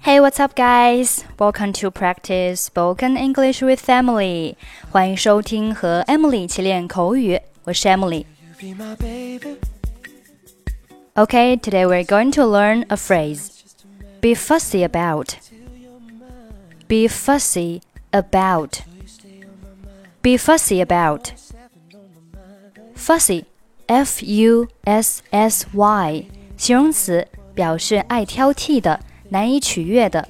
Hey, what's up, guys? Welcome to practice spoken English with Emily. 欢迎收听和 Emily 一起练口语，我是 Emily。Okay, today we're going to learn a phrase. Be fussy about. Be fussy about. Be fussy about. Fussy, F U S S Y，形容词，表示爱挑剔的、 难以取悦的。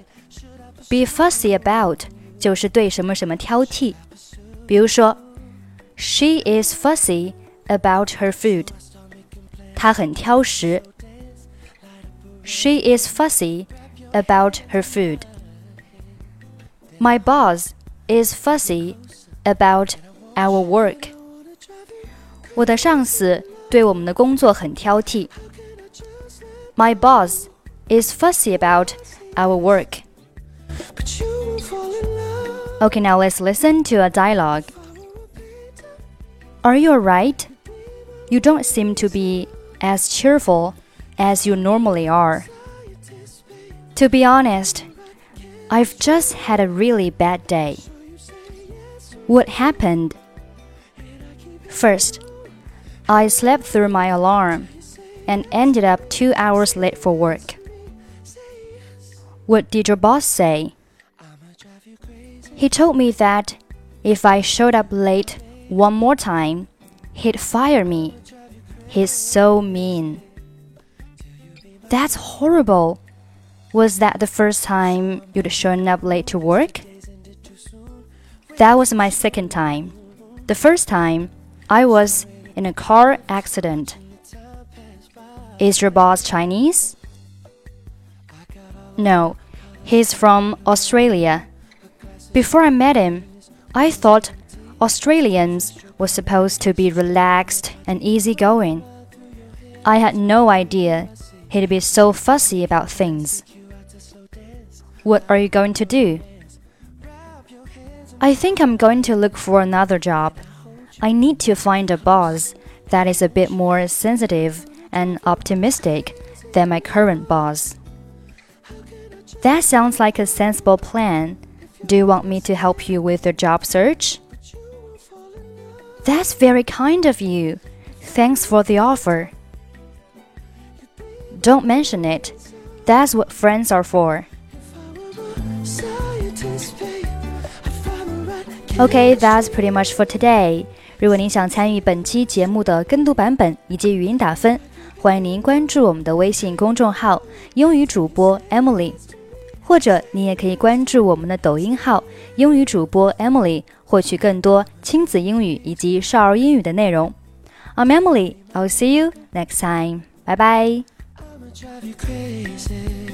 Be fussy about 就是对什么什么挑剔。比如说，She is fussy about her food。她很挑食。She is fussy about her food. My boss is fussy about our work. 我的上司对我们的工作很挑剔。My boss is fussy about our work. Okay, now let's listen to a dialogue. Are you alright? You don't seem to be as cheerful as you normally are. To be honest, I've just had a really bad day. What happened? First, I slept through my alarm and ended up two hours late for work. What did your boss say? He told me that if I showed up late one more time, he'd fire me. He's so mean. That's horrible. Was that the first time you'd shown up late to work? That was my second time. The first time, I was in a car accident. Is your boss Chinese? No, he's from Australia. Before I met him, I thought Australians were supposed to be relaxed and easygoing. I had no idea he'd be so fussy about things. What are you going to do? I think I'm going to look for another job. I need to find a boss that is a bit more sensitive and optimistic than my current boss. That sounds like a sensible plan. Do you want me to help you with your job search? That's very kind of you. Thanks for the offer. Don't mention it. That's what friends are for. Okay, that's pretty much for today. 如果您想参与本期节目的跟读版本以及语音打分，欢迎您关注我们的微信公众号“英语主播 Emily”， 或者你也可以关注我们的抖音号“英语主播 Emily”，获取更多亲子英语以及少儿英语的内容。I'm Emily. I'll see you next time. 拜拜。drive you crazy